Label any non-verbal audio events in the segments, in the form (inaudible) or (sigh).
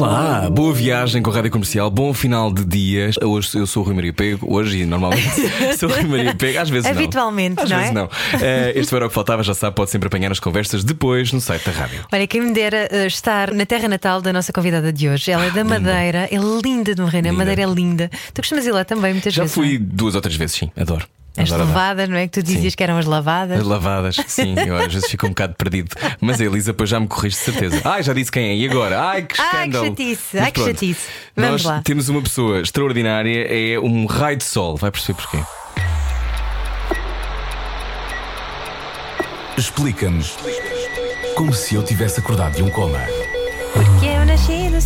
Olá, boa viagem com a Rádio Comercial, bom final de dias. Hoje eu sou o Rui Maria Pego, hoje e normalmente (laughs) sou o Rui Maria Pego, às vezes não. Habitualmente, às não vezes é? não. Eh, este era o que faltava, já sabe, pode sempre apanhar as conversas depois no site da rádio. Olha, quem me dera eh, estar na terra natal da nossa convidada de hoje. Ela é da Madeira, é linda de morrer, a. Madeira é linda. Tu costumas ir lá também muitas Já vezes. fui não duas ou três vezes, sim, adoro. As Adoro, levadas, não é? Que tu dizias Sim. que eram as lavadas. As lavadas, sim, eu às vezes fico um bocado perdido. Mas a Elisa depois já me corrige de certeza. Ai, já disse quem é, e agora? Ai, que Ai, que escândalo! chatice, Mas ai, que pronto, chatice. Vamos Nós lá. temos uma pessoa extraordinária, é um raio de sol, vai perceber porquê. Explica-nos como se eu tivesse acordado de um coma.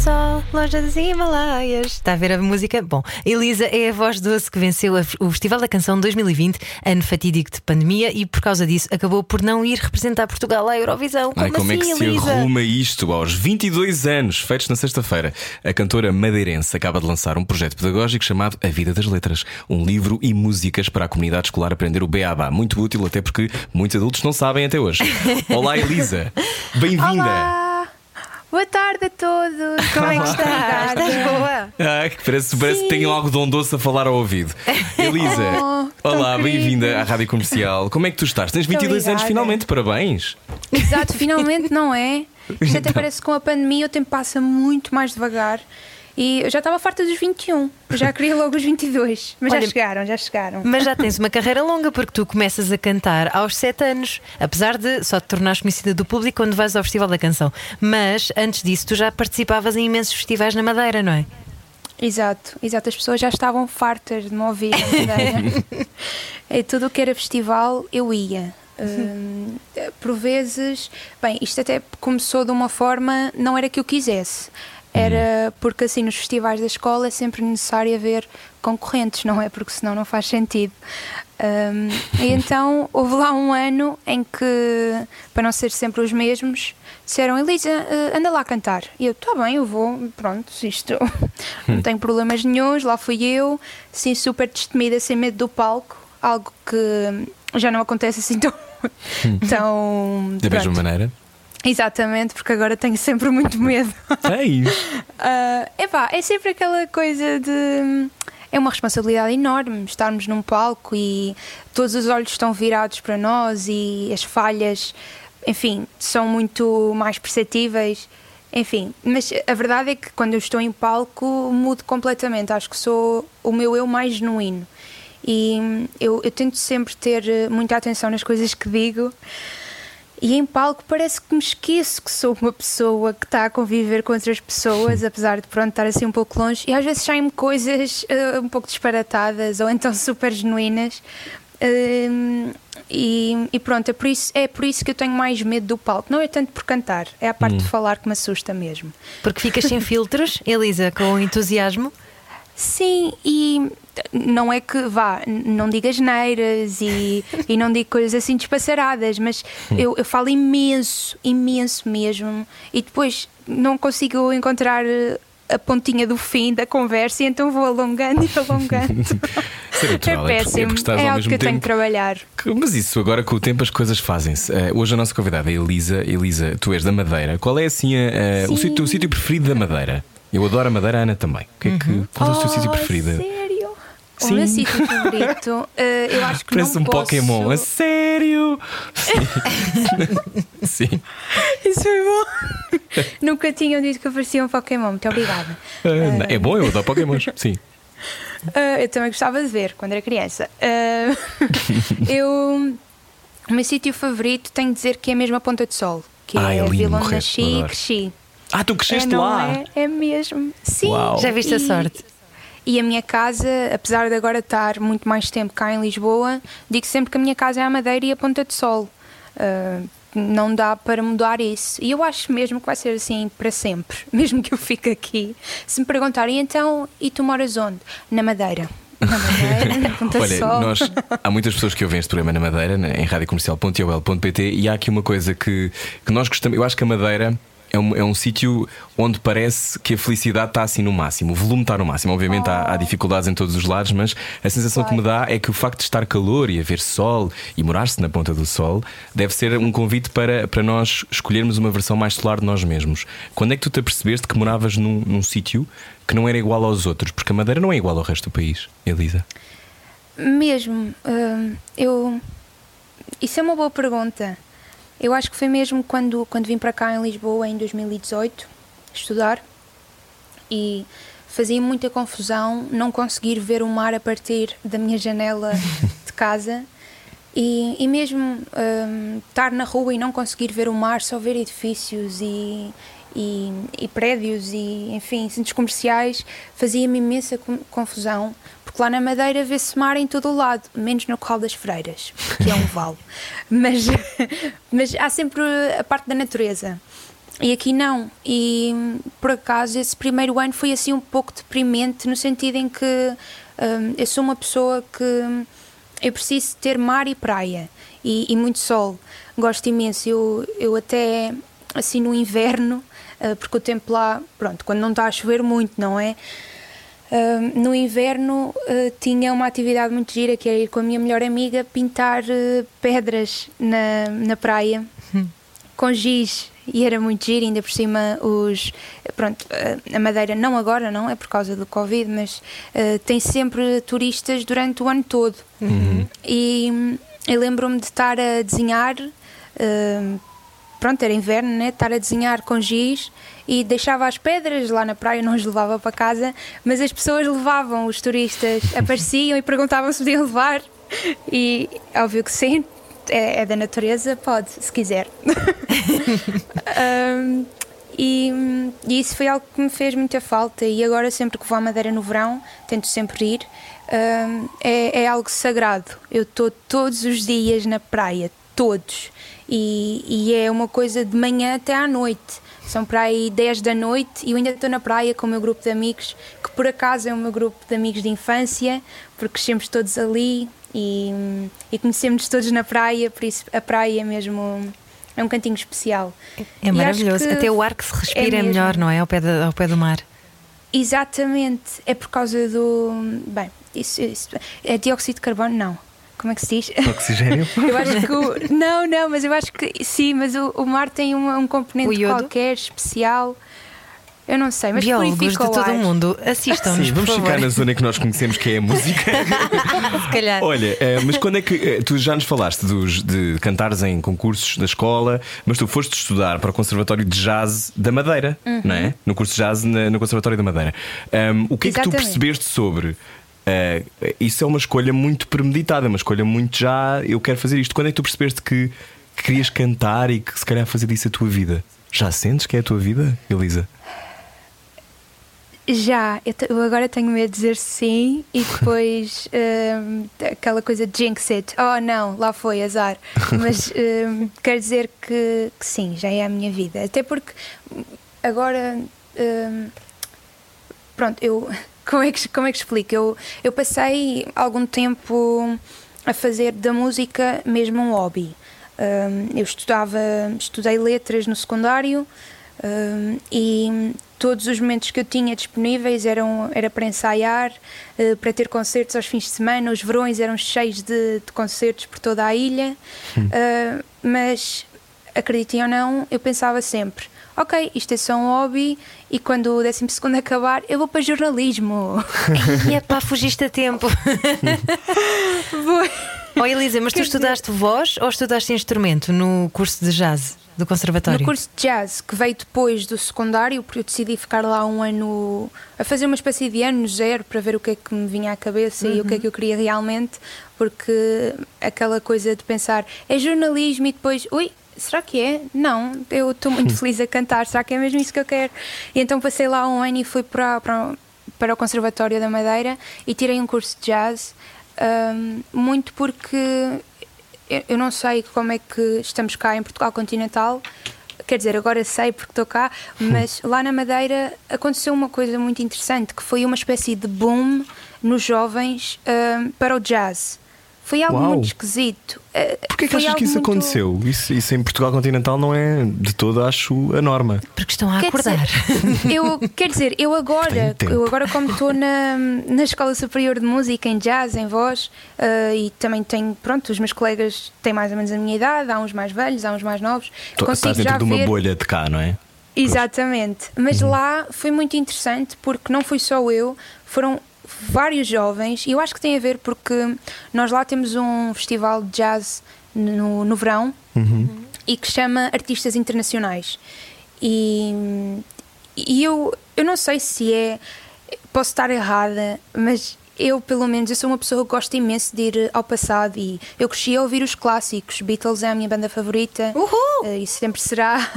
Sol, longe dos Himalaias. Está a ver a música? Bom, Elisa é a voz doce que venceu o Festival da Canção 2020, ano fatídico de pandemia, e por causa disso acabou por não ir representar Portugal à Eurovisão. Como, Ai, como assim, é que se Elisa? arruma isto aos 22 anos, feitos na sexta-feira? A cantora madeirense acaba de lançar um projeto pedagógico chamado A Vida das Letras, um livro e músicas para a comunidade escolar aprender o beabá. Muito útil, até porque muitos adultos não sabem até hoje. (laughs) Olá, Elisa. Bem-vinda. Boa tarde a todos! Como é que Estás, (laughs) estás? boa? Ah, que parece, parece que tem algodão doce a falar ao ouvido. (laughs) Elisa, Oh, olá, bem-vinda à Rádio Comercial. Como é que tu estás? Tens 22 anos obrigada. finalmente, parabéns. Exato, finalmente não é? (laughs) Isto até Então. parece que com a pandemia o tempo passa muito mais devagar. E eu já estava farta dos 21, eu já queria logo os 22. Mas Olha- já chegaram, já chegaram. Mas já tens uma carreira longa porque tu começas a cantar aos 7 anos, apesar de só te tornares conhecida do público quando vais ao Festival da Canção. Mas antes disso, tu já participavas em imensos festivais na Madeira, não é? Exato, exato. As pessoas já estavam fartas de me ouvir na Madeira. (laughs) é tudo o que era festival, eu ia. Hum, por vezes, bem, isto até começou de uma forma, não era que eu quisesse, era porque assim nos festivais da escola é sempre necessário haver concorrentes, não é? Porque senão não faz sentido. Hum, e (laughs) então houve lá um ano em que, para não ser sempre os mesmos, disseram: Elisa, eh, anda lá cantar. E eu, está bem, eu vou, pronto, isto (laughs) não tenho problemas nenhums. Lá fui eu, assim, super destemida, sem medo do palco, algo que já não acontece assim tão. tão Da mesma maneira. Exatamente, porque agora tenho sempre muito medo. (laughs) É isso. Ah, epá, é sempre aquela coisa de. É uma responsabilidade enorme estarmos num palco e todos os olhos estão virados para nós e as falhas, enfim, são muito mais perceptíveis. Enfim, mas a verdade é que quando eu estou em palco mudo completamente. Acho que sou o meu eu mais genuíno. E hum, eu, eu tento sempre ter eh, muita atenção nas coisas que digo. E em palco parece que me esqueço que sou uma pessoa que está a conviver com outras pessoas, (laughs) apesar de pronto estar assim um pouco longe. E às vezes saem-me coisas eh, um pouco disparatadas ou então (laughs) super genuínas. Hum, e, e pronto, é por, isso, é por isso que eu tenho mais medo do palco. Não é tanto por cantar, é a parte de falar que me assusta mesmo. Porque ficas sem (laughs) filtros, Elisa, com entusiasmo. Sim, e não é que vá, não digo asneiras e, (laughs) e não digo coisas assim despassaradas, mas eu, eu falo imenso, imenso mesmo, e depois não consigo encontrar eh, a pontinha do fim da conversa e então vou alongando e alongando. (laughs) É natural, é porque- é péssimo, porque é ao algo mesmo que eu tenho que trabalhar. Que- Mas isso, agora com o tempo as coisas fazem-se. Eh, hoje a nossa convidada é Elisa. Elisa, tu és da Madeira. Qual é assim a- a- o sítio, o sítio preferido da Madeira? Eu adoro a Madeira, a Ana também. O que é que, qual é o teu sítio Oh, preferido? Sério? Sim. O meu sítio favorito, (laughs) eh, eu acho que Parece não um posso... Pokémon. A sério? (laughs) Sim. Sim. Isso foi bom. Nunca tinham dito que eu parecia um Pokémon. Muito obrigada. Ah, é bom, eu adoro Pokémons. (laughs) Sim. Eu também gostava de ver quando era criança. Eu. O meu sítio favorito tenho de dizer que é mesmo a Ponta de Sol. Que Ah, é é a lindo, vila onde nasci e cresci. Ah, tu É, cresceste não lá. É, é mesmo. Sim. Uau. Já viste a sorte? E a minha casa, apesar de agora estar muito mais tempo cá em Lisboa, digo sempre que a minha casa é a Madeira e a Ponta de Sol. Ah, não dá para mudar isso. E eu acho mesmo que vai ser assim para sempre, (laughs) mesmo que eu fique aqui. Se me perguntarem então, e tu moras onde? Na Madeira. Na Madeira, na Ponta Olha, Sol. nós, há muitas pessoas que ouvem este programa na Madeira, em radiocomercial.ol.pt, e há aqui uma coisa que, que nós gostamos. Eu acho que a Madeira. É um, é um sítio onde parece que a felicidade está assim no máximo, o volume está no máximo. Obviamente há, há dificuldades em todos os lados, mas a sensação que me dá é que o facto de estar calor e haver sol e morar-se na ponta do sol deve ser um convite para, para nós escolhermos uma versão mais solar de nós mesmos. Quando é que tu te apercebeste que moravas num, num sítio que não era igual aos outros? Porque a Madeira não é igual ao resto do país, Elisa. Mesmo, hum, eu. Isso é uma boa pergunta. Eu acho que foi mesmo quando, quando vim para cá em Lisboa em 2018 estudar. E fazia muita confusão não conseguir ver o mar a partir da minha janela de (laughs) casa. E, e mesmo hum, estar na rua e não conseguir ver o mar, só ver edifícios e, e, e prédios e enfim, centros comerciais fazia-me imensa confusão porque lá na Madeira vê-se mar em todo o lado, menos no Corral das Freiras, que é um (laughs) vale. Mas, (laughs) mas há sempre a parte da natureza. E aqui não. E por acaso esse primeiro ano foi assim um pouco deprimente, no sentido em que hum, eu sou uma pessoa que eu preciso ter mar e praia e, e muito sol. Gosto imenso. Eu, eu até assim no inverno, ah, porque o tempo lá, pronto, quando não está a chover muito, não é? Uh, no inverno uh, tinha uma atividade muito gira que era ir com a minha melhor amiga pintar uh, pedras na, na praia com giz. E era muito giro, ainda por cima os pronto, uh, a Madeira não agora, não é por causa do Covid, mas tem sempre turistas durante o ano todo. E hum, eu lembro-me de estar a desenhar pronto, era inverno, né? Estar a desenhar com giz e deixava as pedras lá na praia, não as levava para casa, mas as pessoas levavam, os turistas apareciam e perguntavam se podiam levar. E óbvio que sim, é, é da natureza, pode, se quiser. (laughs) Um, e, e isso foi algo que me fez muita falta. E agora, sempre que vou à Madeira no verão, tento sempre ir, um, é, é algo sagrado. Eu estou todos os dias na praia, todos. E, e é uma coisa de manhã até à noite. São para aí 10 da noite e eu ainda estou na praia com o meu grupo de amigos, que por acaso é o meu grupo de amigos de infância, porque crescemos todos ali e, e conhecemos todos na praia, por isso a praia é mesmo é um cantinho especial. É E maravilhoso. Até o ar que se respira é, mesmo. melhor, não é? Ao pé, da- ao pé do mar. Exatamente, é por causa do. Bem, isso, isso é dióxido de carbono? Não. Como é que se diz? (laughs) Oxigênio? (laughs) Eu acho que o, (laughs) não, não, mas eu acho que sim, mas o, o mar tem um, um componente qualquer especial. Eu não sei, mas Biólogos de todo o mundo, assistam-nos, Sim, por vamos favor. ficar na zona que nós conhecemos, que é a música. Se calhar. Olha, eh, mas quando é que. eh, Tu já nos falaste dos, de cantares em concursos da escola, mas tu foste estudar para o Conservatório de Jazz da Madeira, não é? No curso de Jazz na- no Conservatório da Madeira. Ahm, o que é que tu Exatamente. percebeste sobre. Eh, isso é uma escolha muito premeditada, uma escolha muito já. Eu quero fazer isto. Quando é que tu percebeste que, que querias cantar e que se calhar fazer disso a tua vida? Já sentes que é a tua vida, Elisa? Já, eu, eu agora tenho medo de dizer sim e depois hum, (laughs) aquela coisa de jinx it. Oh não, lá foi, azar. Mas hum, (laughs) quero dizer que, que sim, já é a minha vida. Até porque agora. hum, pronto, eu. Como é que, como é que explico? Eu, eu passei algum tempo a fazer da música mesmo um hobby. Hum, eu estudava, estudei letras no secundário hum, e todos os momentos que eu tinha disponíveis eram era para ensaiar, eh, para ter concertos aos fins de semana. Os verões eram cheios de, de concertos por toda a ilha, Uh, mas acreditem ou não, eu pensava sempre: ok, isto é só um hobby e quando o 12 acabar, eu vou para jornalismo. (laughs) E é pá, fugiste a tempo. (laughs) Vou- Oh, Elisa, mas tu Quer dizer- estudaste voz ou estudaste instrumento no curso de jazz do Conservatório? No curso de jazz, que veio depois do secundário, porque eu decidi ficar lá um ano a fazer uma espécie de ano zero para ver o que é que me vinha à cabeça e o que é que eu queria realmente, porque aquela coisa de pensar é jornalismo e depois, ui, será que é? Não, eu estou muito feliz a cantar, será que é mesmo isso que eu quero? E então passei lá um ano e fui para, para, para o Conservatório da Madeira e tirei um curso de jazz, hum, muito porque eu- não sei como é que estamos cá em Portugal continental, quer dizer, agora sei porque estou cá, mas lá na Madeira aconteceu uma coisa muito interessante que foi uma espécie de boom nos jovens ah, para o jazz. Foi algo Uau. muito esquisito. Ah, Porquê que foi achas que isso muito- aconteceu? Isso, isso em Portugal continental não é de todo, acho, a norma. Porque estão a Quer acordar. dizer, (laughs) eu, quer dizer, eu agora, eu agora como estou na, na Escola Superior de Música, em jazz, em voz, ah, e também tenho, pronto, os meus colegas têm mais ou menos a minha idade, há uns mais velhos, há uns mais novos. Tu consigo Estás dentro já de uma ver- bolha de cá, não é? Exatamente. Mas lá foi muito interessante porque não fui só eu, foram vários jovens e eu acho que tem a ver porque nós lá temos um festival de jazz no, no verão e que chama Artistas Internacionais. E, e eu, eu não sei se é. Posso estar errada, mas eu, pelo menos, eu sou uma pessoa que gosta imenso de ir ao passado e eu cresci a ouvir os clássicos. Beatles é a minha banda favorita. Uhul! Eh, isso sempre será. (laughs)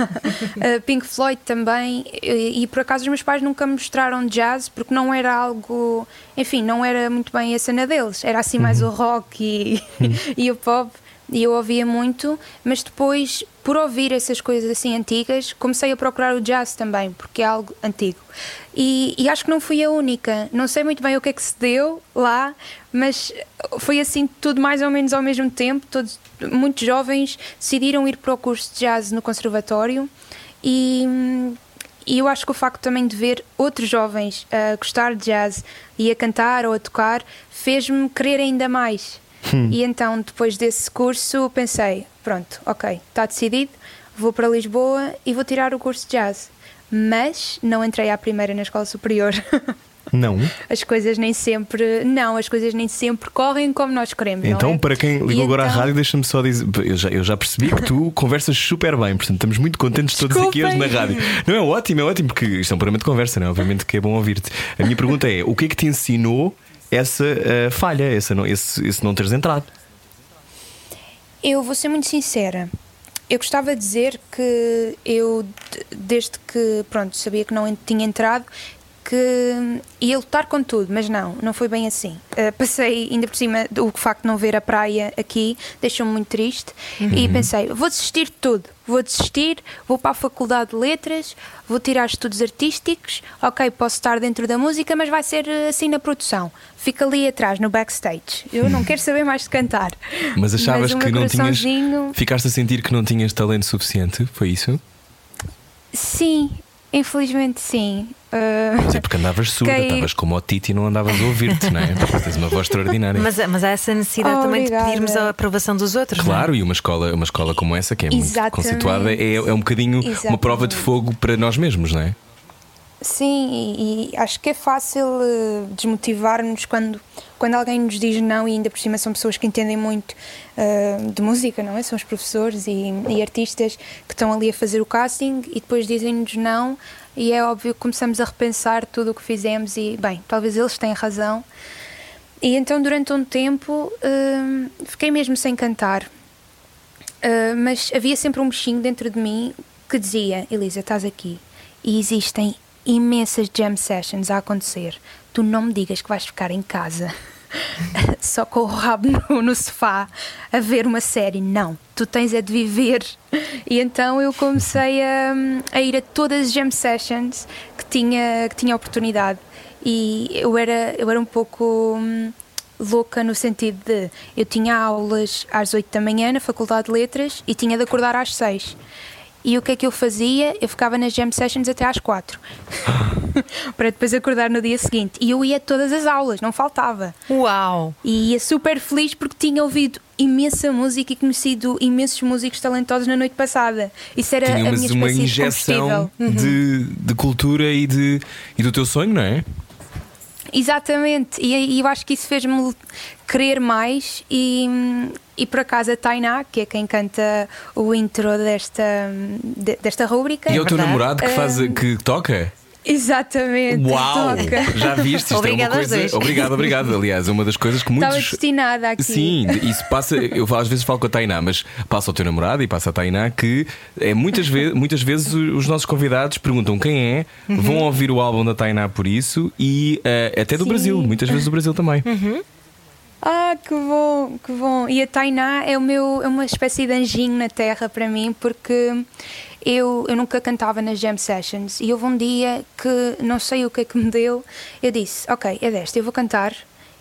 Eh, Pink Floyd também. E, e, por acaso os meus pais nunca me mostraram jazz porque não era algo. Enfim, não era muito bem a cena deles. Era assim mais o rock e, (laughs) e o pop. E eu ouvia muito, mas depois, por ouvir essas coisas assim antigas, comecei a procurar o jazz também, porque é algo antigo. E, e acho que não fui a única. Não sei muito bem o que é que se deu lá, mas foi assim tudo mais ou menos ao mesmo tempo. Todos, muitos jovens decidiram ir para o curso de jazz no conservatório e, e eu acho que o facto também de ver outros jovens a gostar de jazz e a cantar ou a tocar fez-me querer ainda mais. E então, depois desse curso, pensei: pronto, ok, está decidido, vou para Lisboa e vou tirar o curso de jazz. Mas não entrei à primeira na escola superior. (laughs) Não. As coisas nem sempre. Não, as coisas nem sempre correm como nós queremos. Então, é? para quem ligou E agora à então- rádio, deixa-me só dizer. Eu já, eu já percebi que tu (laughs) conversas super bem, portanto, estamos muito contentes todos aqui hoje na rádio. Não é ótimo, é ótimo, porque isto é um programa de conversa, não é? Obviamente que é bom ouvir-te. A minha pergunta é: o que é que te ensinou essa eh, falha, essa não, esse, esse não teres entrado? Eu vou ser muito sincera. Eu gostava de dizer que eu, de- desde que pronto, sabia que não tinha entrado, que ia lutar com tudo, mas não, não foi bem assim. Uh, passei, ainda por cima, o facto de não ver a praia aqui deixou-me muito triste e pensei: vou desistir de tudo, vou desistir, vou para a Faculdade de Letras, vou tirar estudos artísticos. Ok, posso estar dentro da música, mas vai ser uh, assim na produção. Fica ali atrás, no backstage. Eu não quero saber mais de cantar. Mas achavas o que não tinhas. Ficaste a sentir que não tinhas talento suficiente? Foi isso? Sim, infelizmente sim. Uh, Mas é porque andavas surda, Fiquei- estavas como o Titi e não andavas a ouvir-te, não é? (laughs) Porque tens uma voz extraordinária. Mas, mas há essa necessidade também de Obrigada. pedirmos a aprovação dos outros. não é? Claro, e uma escola, uma escola como essa, que é muito Exatamente. conceituada, é, é um bocadinho uma Exatamente. prova de fogo para nós mesmos, não é? Sim, e, e acho que é fácil uh, desmotivar-nos quando, quando alguém nos diz não, e ainda por cima são pessoas que entendem muito uh, de música, não é? São os professores e, e artistas que estão ali a fazer o casting e depois dizem-nos não, e é óbvio que começamos a repensar tudo o que fizemos, e bem, talvez eles tenham razão. E então, durante um tempo, uh, fiquei mesmo sem cantar. Mas havia sempre um bichinho dentro de mim que dizia: Elisa, estás aqui e existem imensas jam sessions a acontecer. Tu não me digas que vais ficar em casa (laughs) só com o rabo no, no sofá a ver uma série. Não, tu tens é de viver. E então eu comecei a, a ir a todas as jam sessions que tinha, que tinha oportunidade. E eu era, eu era um pouco hum, louca no sentido de eu tinha aulas às 8 da manhã na Faculdade de Letras e tinha de acordar às 6. E o que é que eu fazia? Eu ficava nas jam sessions até às 4 (laughs) para depois acordar no dia seguinte. E eu ia a todas as aulas, não faltava. Uau! E ia super feliz porque tinha ouvido imensa música e conhecido imensos músicos talentosos na noite passada. Isso era a minha uma de injeção de, de cultura e, de, e do teu sonho, não é? Exatamente, e, e eu acho que isso fez-me querer mais. E, e por acaso a Tainá, que é quem canta o intro desta, de- desta rúbrica. E é o teu verdade. namorado que, faz, Hum, que toca? Exatamente, Uau! toca. Já viste? Isto Obrigada é uma coisa. Obrigado, obrigado. Aliás, é uma das coisas que muitos. Estava destinada aqui. Sim, isso passa. Eu às vezes falo com a Tainá, mas passa ao teu namorado e passa a Tainá que é, muitas, vezes, muitas vezes os nossos convidados perguntam quem é, vão ouvir o álbum da Tainá por isso e eh, até do Sim. Brasil, muitas vezes do Brasil também. Ah, que bom, que bom. E a Tainá é, o meu, é uma espécie de anjinho na terra para mim, porque eu, eu nunca cantava nas jam sessions e houve um dia que não sei o que é que me deu. Eu disse: Ok, é desta, eu vou cantar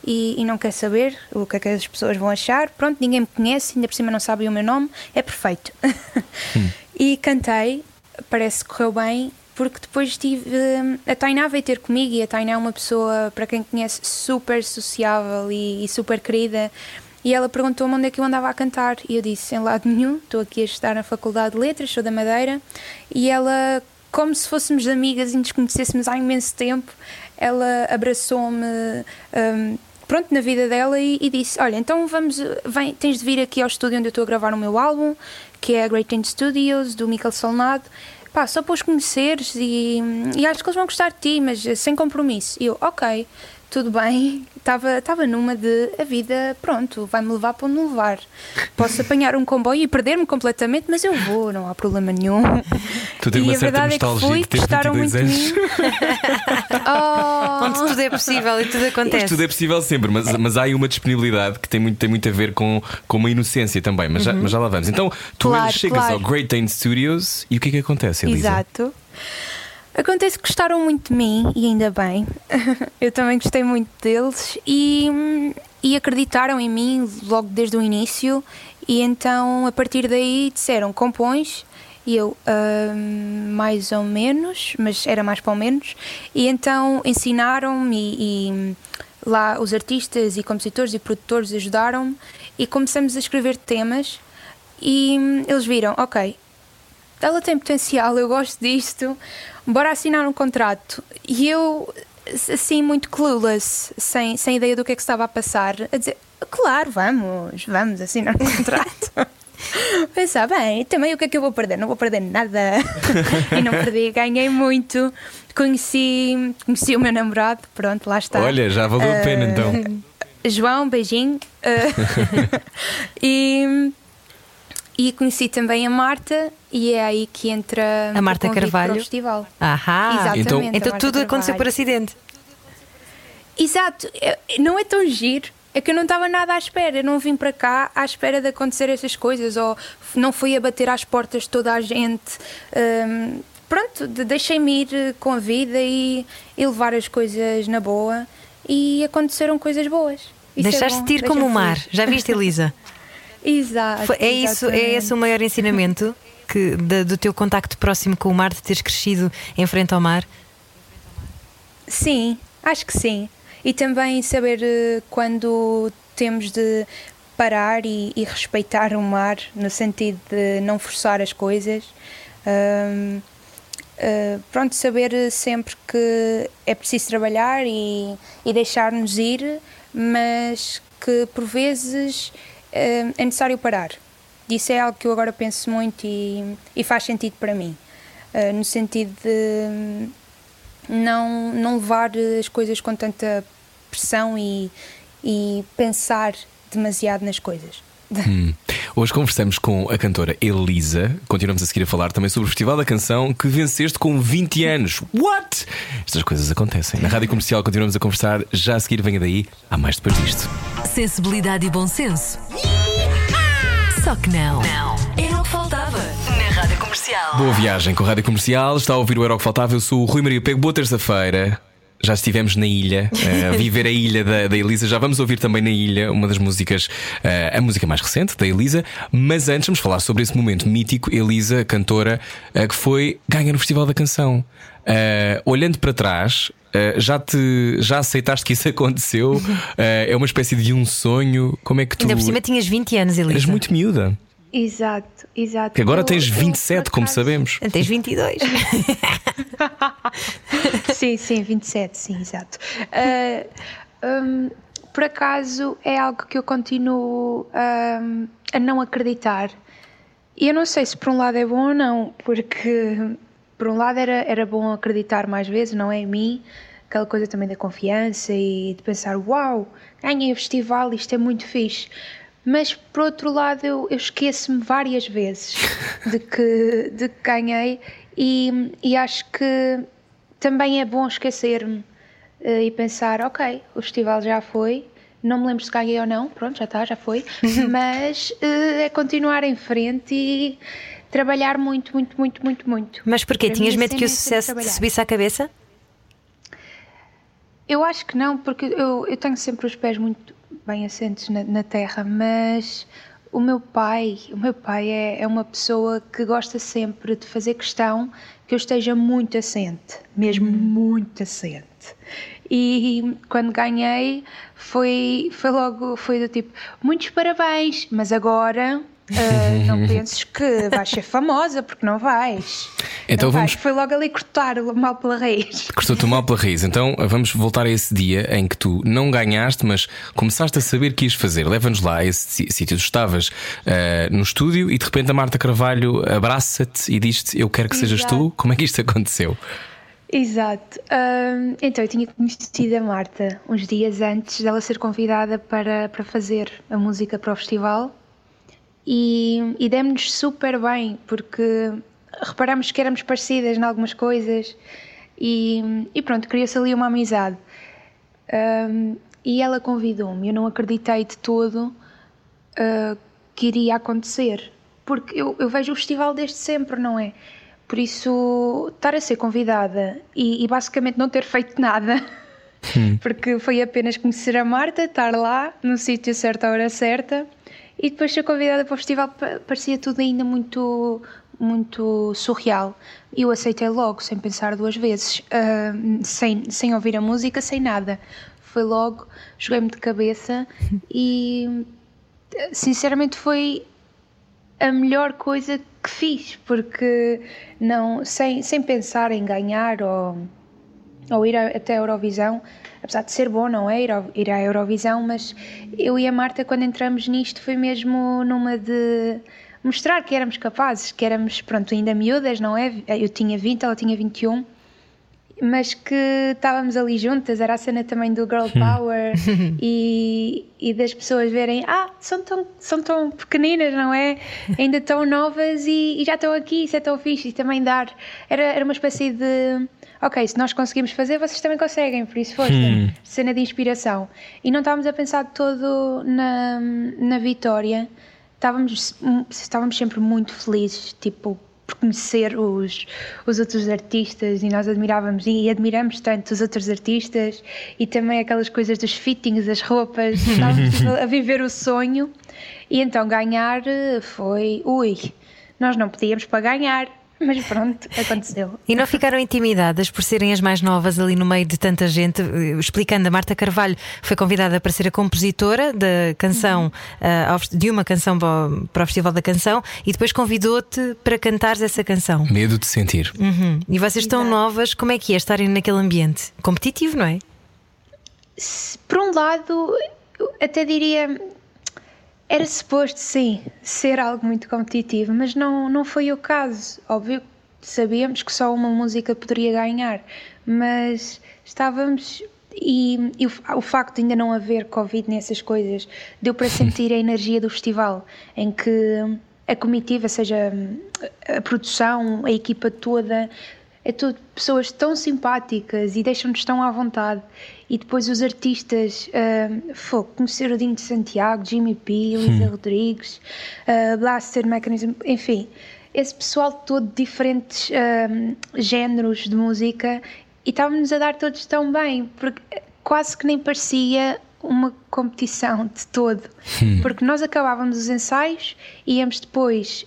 e, e não quero saber o que é que as pessoas vão achar. Pronto, ninguém me conhece, ainda por cima não sabem o meu nome, é perfeito. (laughs) Hum. e cantei, parece que correu bem. Porque depois tive. A Tainá veio ter comigo e a Tainá é uma pessoa, para quem conhece, super sociável e, e super querida. E ela perguntou-me onde é que eu andava a cantar. E eu disse: em lado nenhum, estou aqui a estudar na Faculdade de Letras, sou da Madeira. E ela, como se fôssemos amigas e nos conhecêssemos há imenso tempo, ela abraçou-me. Um, pronto, na vida dela e, e, disse: Olha, então vamos, vem, tens de vir aqui ao estúdio onde eu estou a gravar o meu álbum, que é a Great End Studios, do Michael Solnado. Pá, só para os conheceres e, e acho que eles vão gostar de ti, mas sem compromisso. E eu, ok tudo bem, estava numa de a vida, pronto, vai-me levar para onde me levar. Posso apanhar um comboio e perder-me completamente, mas eu vou, não há problema nenhum. (laughs) Tu tens e uma a certa verdade é que fui, gostaram muito anos. de mim. (laughs) oh. Onde tudo é possível e tudo acontece. Mas tudo é possível sempre, mas, mas há aí uma disponibilidade que tem muito, tem muito a ver com, com uma inocência também, mas, uhum. já, mas já lá vamos. Então, tu claro, chegas claro. ao Great Dane Studios e o que é que acontece, Elisa? Exato. Acontece que gostaram muito de mim e ainda bem. (laughs) Eu também gostei muito deles e, e acreditaram em mim logo desde o início. E então a partir daí disseram: compões. E eu, uh, mais ou menos, mas era mais para ou menos. E então ensinaram-me e, e lá os artistas e compositores e produtores ajudaram-me e começamos a escrever temas. E eles viram: ok, ela tem potencial, eu gosto disto bora assinar um contrato. E eu, assim, muito clueless, sem, sem ideia do que é que estava a passar, a dizer, claro, vamos, vamos assinar um contrato. (laughs) Pensar, bem, também o que é que eu vou perder? Não vou perder nada. (laughs) e não perdi, ganhei muito. Conheci, conheci o meu namorado, pronto, lá está. Olha, já valeu uh, a pena então. João, beijinho. Uh, (laughs) e e conheci também a Marta e é aí que entra a Marta Carvalho para o festival. Ahá. Exatamente. Então, então tudo Carvalho. aconteceu por acidente. Exato, é, não é tão giro. É que eu não estava nada à espera, eu não vim para cá à espera de acontecer essas coisas, ou não fui a bater às portas de toda a gente. Um, pronto, deixei-me ir com a vida e, e, levar as coisas na boa e aconteceram coisas boas. É Deixaste-te ir como o mar, já viste, Elisa? (laughs) Exato. É isso, é esse o maior ensinamento (laughs) que, do teu contacto próximo com o mar, de teres crescido em frente ao mar? Sim, acho que sim. E também saber eh, quando temos de parar e, e respeitar o mar, no sentido de não forçar as coisas. Um, uh, eh, pronto, saber sempre que é preciso trabalhar e, e deixar-nos ir, mas que por vezes é necessário parar. Isso é algo que eu agora penso muito e, e faz sentido para mim. Uh, no sentido de não, não levar as coisas com tanta pressão e, e pensar demasiado nas coisas. Hum. Hoje conversamos com a cantora Elisa. Continuamos a seguir a falar também sobre o Festival da Canção que venceste com 20 anos. What? Estas coisas acontecem. Na rádio comercial continuamos a conversar. Já a seguir, venha daí. Há mais depois disto. Sensibilidade e bom senso. Só que não. Não. Era o que faltava na rádio comercial. Boa viagem com a rádio comercial. Está a ouvir o Era o que faltava. Eu sou o Rui Maria Pego. Boa terça-feira já estivemos na ilha, uh, a (laughs) viver a ilha da, da, Elisa. Já vamos ouvir também na ilha uma das músicas, uh, a música mais recente da Elisa. Mas antes vamos falar sobre esse momento mítico, Elisa, cantora, uh, que foi ganha no Festival da Canção. olhando para trás, já te já aceitaste que isso (laughs) aconteceu? é uma espécie de um sonho? Como é que tu. Ainda por cima tinhas 20 anos, Elisa. Eras muito miúda. Exato, exato. Que agora eu, tens 27, eu, como sabemos. Tens 22. (laughs) sim, sim, 27, sim, exato. Uh, um, por acaso é algo que eu continuo um, a não acreditar. E eu não sei se por um lado é bom ou não, porque por um lado era, era bom acreditar mais vezes, não é em mim, aquela coisa também da confiança e de pensar: uau, ganhei o festival, isto é muito fixe mas por outro lado eu, eu esqueço-me várias vezes (laughs) de que, de que ganhei e, e acho que também é bom esquecer-me uh, e pensar, ok, o festival já foi, não me lembro se ganhei ou não, pronto, já está, já foi, (laughs) mas uh, é continuar em frente e trabalhar muito, muito, muito, muito, muito. Mas porquê? Para Tinhas medo que o sucesso te subisse à cabeça? Eu acho que não, porque eu, eu tenho sempre os pés muito bem assentes na, na terra, mas o meu pai, o meu pai é, é uma pessoa que gosta sempre de fazer questão que eu esteja muito assente, mesmo muito assente. E quando ganhei foi, foi logo, foi do tipo, muitos parabéns, mas agora ah, não (laughs) penses que vais ser famosa, porque não vais. Então Não vais. vamos- Foi logo ali cortar o mal pela raiz. Cortou-te o mal pela raiz. Então vamos voltar a esse dia em que tu não ganhaste, mas começaste a saber que ias fazer. Leva-nos lá a esse sítio. Tu estavas ah, no estúdio e de repente a Marta Carvalho abraça-te e diz-te: Eu quero que sejas tu. Exato. Como é que isto aconteceu? Exato. Hum, então, eu tinha conhecido a Marta uns dias antes dela ser convidada para, para fazer a música para o festival e, e demos-nos super bem, porque reparamos que éramos parecidas em algumas coisas e, e pronto, criou-se ali uma amizade. Hum, e ela convidou-me, eu não acreditei de todo uh, que iria acontecer. Porque eu, eu vejo o festival desde sempre, não é? Por isso, estar a ser convidada e, e basicamente não ter feito nada, (laughs) porque foi apenas conhecer a Marta, estar lá, no sítio certo, à hora certa, e depois ser convidada para o festival pa- parecia tudo ainda muito, muito surreal. Eu aceitei logo, sem pensar duas vezes, ah, sem, sem ouvir a música, sem nada. Foi logo, joguei-me de cabeça e sinceramente foi a melhor coisa que fiz, porque não, sem, sem pensar em ganhar ou, ou ir a- até a Eurovisão, apesar de ser bom, não é? Ir, ao- ir à Eurovisão, mas eu e a Marta, quando entramos nisto, foi mesmo numa de mostrar que éramos capazes, que éramos, pronto, ainda miúdas, não é? Eu tinha 20, ela tinha 21 mas que estávamos ali juntas, era a cena também do Girl Power (laughs) e, e das pessoas verem, ah, são tão, são tão pequeninas, não é? Ainda tão novas e, e já estão aqui, isso é tão fixe, e também dar, era, era uma espécie de, ok, se nós conseguimos fazer, vocês também conseguem, por isso força, cena de inspiração. E não estávamos a pensar todo na, na vitória, estávamos, estávamos sempre muito felizes, tipo, por conhecer os, os outros artistas e nós admirávamos e admiramos tanto os outros artistas e também aquelas coisas dos fittings, das roupas, (laughs) estávamos a viver o sonho e então ganhar eh, foi, ui, nós não pedíamos para ganhar, mas pronto, aconteceu. E não ficaram intimidadas por serem as mais novas ali no meio de tanta gente? Eh, Explicando, a Marta Carvalho foi convidada para ser a compositora da canção, eh, ao fest- de uma canção para o- Festival da Canção e depois convidou-te para cantares essa canção. Medo de sentir. Uhum. E vocês estão Exato. novas, como é que é estarem naquele ambiente? Competitivo, não é? Se- por um lado, eu até diria. Era suposto, sim, ser algo muito competitivo, mas não, não foi o caso. Óbvio que sabíamos que só uma música poderia ganhar, mas estávamos. E, e o, o facto de ainda não haver Covid nessas coisas deu para (laughs) sentir a energia do festival, em que a comitiva, seja a produção, a equipa toda, é tudo pessoas tão simpáticas e deixam-nos tão à vontade. E depois os artistas, uh, foi conhecer o Dinho de Santiago, Jimmy P, Elisa Rodrigues, uh, Blaster Mechanism, enfim, esse pessoal todo de diferentes uh, géneros de música e estávamos a dar todos tão bem, porque quase que nem parecia uma competição de todo, porque nós acabávamos os ensaios e íamos depois.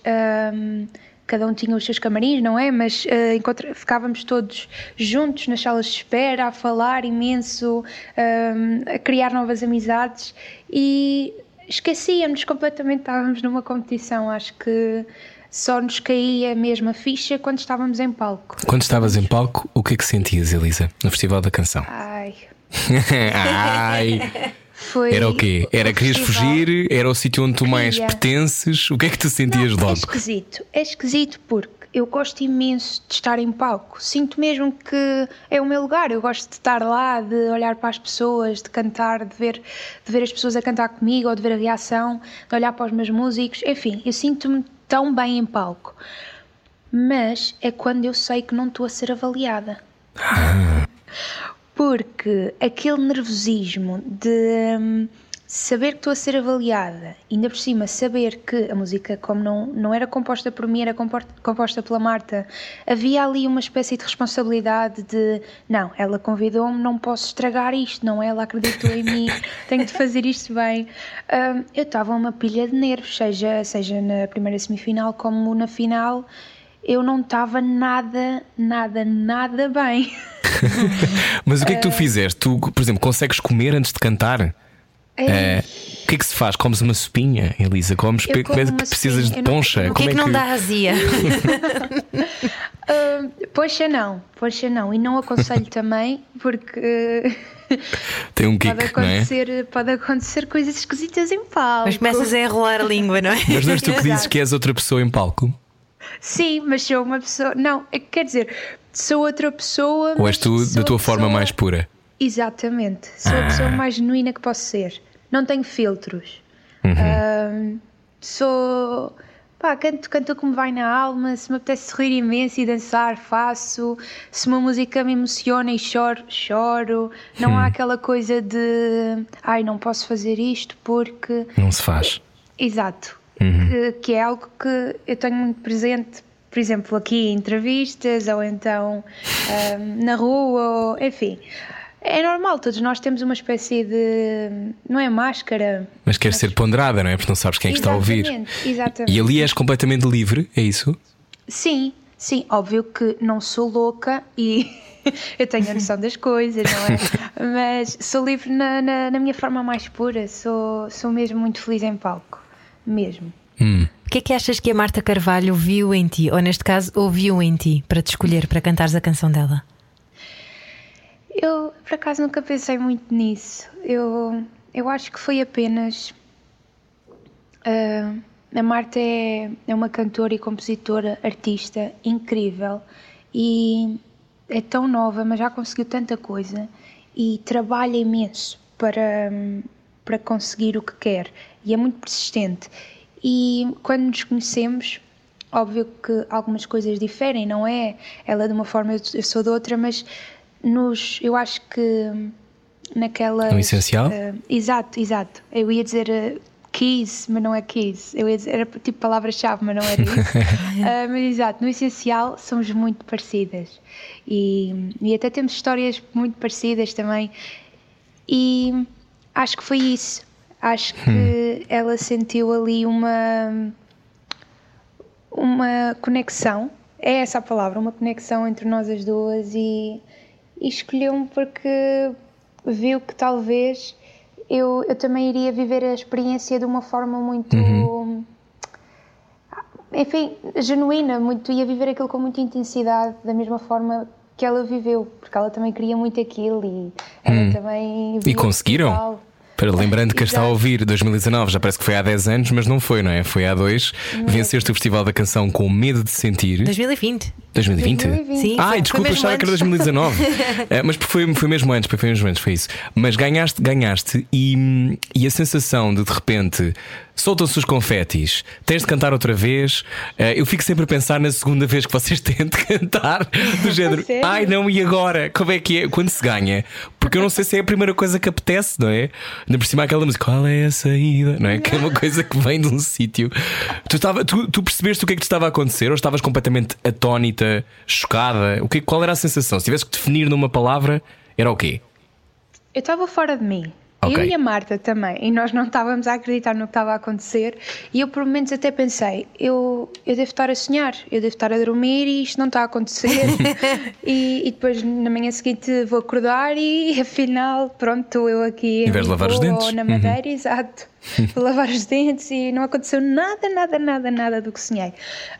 um, cada um tinha os seus camarins, não é? Mas uh, encontra- ficávamos todos juntos nas salas de espera, a falar imenso, um, a criar novas amizades e esquecíamos completamente, estávamos numa competição. Acho que só nos caía mesmo a ficha quando estávamos em palco. Quando estavas em palco, o que é que sentias, Elisa, no Festival da Canção? Ai, (laughs) Ai, foi. era o quê? Era querias fugir? Era o sítio onde tu mais Queria. pertences? O que é que tu sentias Não, É logo? esquisito. É esquisito porque eu gosto imenso de estar em palco. Sinto mesmo que é o meu lugar. Eu gosto de estar lá, de olhar para as pessoas, de cantar, de ver, de ver as pessoas a cantar comigo ou de ver a reação, de olhar para os meus músicos. Enfim, eu sinto-me tão bem em palco. Mas é quando eu sei que não estou a ser avaliada. Porque aquele nervosismo de, hum, saber que estou a ser avaliada, ainda por cima saber que a música, como não, não era composta por mim, era composta, pela Marta, havia ali uma espécie de responsabilidade de não, ela convidou-me, não posso estragar isto, não, ela acreditou em mim, (laughs) tenho de fazer isto bem. Hum, eu estava uma pilha de nervos, seja, seja na primeira semifinal como na final, eu não estava nada, nada, nada bem. (laughs) Mas o que é que tu fizeste? Tu, por exemplo, consegues comer antes de cantar? É, o que é que se faz? Comes uma sopinha, Elisa? Comes Eu como uma precisas sopinha, de eu não- poncha? O que é que não dá azia? (laughs) Hum, poxa não, poxa não, e não aconselho também porque (laughs) Tem um pode kick, não é? acontecer, pode acontecer coisas esquisitas em palco. Mas começas a enrolar a língua, não é? Mas não és tu que dizes que és outra pessoa em palco? Sim, mas sou uma pessoa. Não, é que quer dizer, sou outra pessoa. Ou és tu da a tua forma pessoa- mais pura? Exatamente, sou a Ah. pessoa mais genuína que posso ser. Não tenho filtros. Uhum. Sou. Pá, canto, canto o que me vai na alma. Se me apetece rir imenso e dançar, faço. Se uma música me emociona e choro, choro. Não Hum. há aquela coisa de. Ai, não posso fazer isto porque. Não se faz. Exato. Uhum. Que, que é algo que eu tenho muito presente, por exemplo, aqui em entrevistas ou então ahm, na rua, ou, enfim. É normal, todos nós temos uma espécie de. Não é máscara? Mas queres ser ponderada, não é? Porque não sabes quem é que está a ouvir. Exatamente. E ali és completamente livre, é isso? Sim, sim, óbvio que não sou louca e (laughs) eu tenho a noção das coisas, não é? (laughs) Mas sou livre na, na, na minha forma mais pura, sou, sou mesmo muito feliz em palco. Mesmo. Hum. O que é que achas que a Marta Carvalho viu em ti, ou neste caso, ouviu em ti, para te escolher para cantares a canção dela? Eu, por acaso, nunca pensei muito nisso. Eu, eu acho que foi apenas. ah, a Marta é, é uma cantora e compositora, artista incrível e é tão nova, mas já conseguiu tanta coisa e trabalha imenso para, para conseguir o que quer e é muito persistente. E quando nos conhecemos, óbvio que algumas coisas diferem, não é? Ela de uma forma, eu sou de outra, mas nos, eu acho que naquela. No essencial? exato, exato. Eu ia dizer uh, keys, mas não é keys. Eu ia dizer, era tipo palavra-chave, mas não era isso. Ah, mas exato, no essencial somos muito parecidas. E, e até temos histórias muito parecidas também. E acho que foi isso. Acho que ela sentiu ali uma uma conexão, é essa a palavra, uma conexão entre nós as duas e, e escolheu-me porque viu que talvez eu, eu também iria viver a experiência de uma forma muito. Enfim, genuína, muito, ia viver aquilo com muita intensidade, da mesma forma que ela viveu, porque ela também queria muito aquilo e ela também. E conseguiram? festival. Para lembrando que está a ouvir 2019, já parece que foi há 10 anos, mas não foi, não é? Foi há dois. Venceste o Festival da Canção com medo de sentir. 2020. 2020? 2020. Sim, Ai, foi- desculpa, foi achava que era antes. 2019. (laughs) É, mas foi, foi mesmo antes, foi mesmo antes, foi isso. Mas ganhaste, ganhaste e, e a sensação de de repente soltam-se os confetis, tens de cantar outra vez. Eh, eu fico sempre a pensar na segunda vez que vocês (laughs) têm de cantar, do género. sério? Ai não, e agora? Como é que é? Quando se ganha? Porque eu não sei se é a primeira coisa que apetece, não é? Ainda por cima aquela música, qual é a saída? Não é? Que é uma coisa que vem de um sítio. Tu, estava- tu, tu percebeste o que é que te estava a acontecer ou estavas completamente atónita, chocada? O que, qual era a sensação? Se tivesse que definir numa palavra, era o quê? Eu estava fora de mim. Ok. Eu e a Marta também. E nós não estávamos a acreditar no que estava a acontecer. E eu, por momentos, até pensei: eu, eu devo estar a sonhar, eu devo estar a dormir e isto não está a acontecer. (laughs) e, e depois, na manhã seguinte, vou acordar e (laughs) afinal, pronto, estou eu aqui. Em vez de lavar os dentes. Ou na Uhum. Madeira, exato. (laughs) Vou lavar os dentes e não aconteceu nada, nada, nada, nada do que sonhei.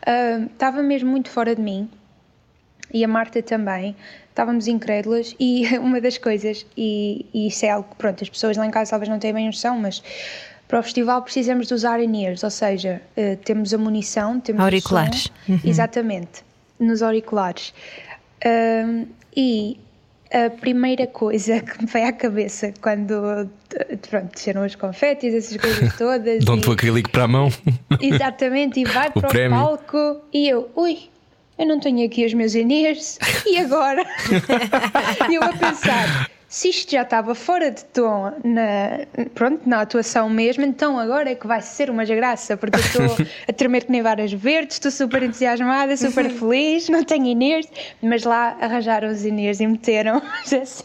Ah, estava mesmo muito fora de mim e a Marta também, estávamos incrédulas e (laughs) uma das coisas, e, e isso é algo que, pronto, as pessoas lá em casa talvez não tenham bem noção, mas para o festival precisamos de usar in-ears, ou seja, eh, temos a munição, temos o Auriculares. som, exatamente, nos auriculares. E a primeira coisa (laughs) que me veio à cabeça quando, pronto, desceram os confetes, essas coisas (laughs) todas. Dão-te o acrílico para a mão. Exatamente, e vai para o prémio. palco e eu, ui, eu não tenho aqui os meus Inês, e agora? e (laughs) eu a pensar, se isto já estava fora de tom na, pronto, na atuação mesmo, então agora é que vai ser uma graça, porque eu estou (laughs) a tremer que nem varas verdes, estou super entusiasmada, super feliz, não tenho inês, mas lá arranjaram os inês e meteram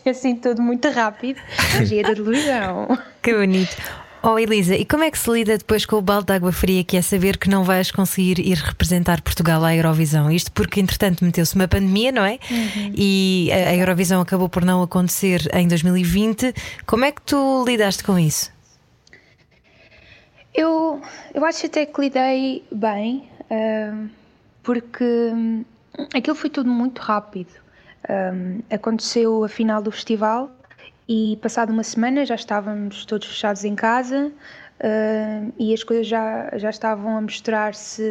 assim tudo muito rápido, magia da televisão. Que bonito. Oh Elisa, e como é que se lida depois com o balde de água fria que é saber que não vais conseguir ir representar Portugal à Eurovisão? Isto porque, entretanto, meteu-se uma pandemia, não é? Uhum. E a Eurovisão acabou por não acontecer em 2020. Como é que tu lidaste com isso? Eu, eu acho até que lidei bem, uh, porque hum, aquilo foi tudo muito rápido. Um, aconteceu a final do festival e passado uma semana já estávamos todos fechados em casa uh, e as coisas já, já estavam a mostrar-se,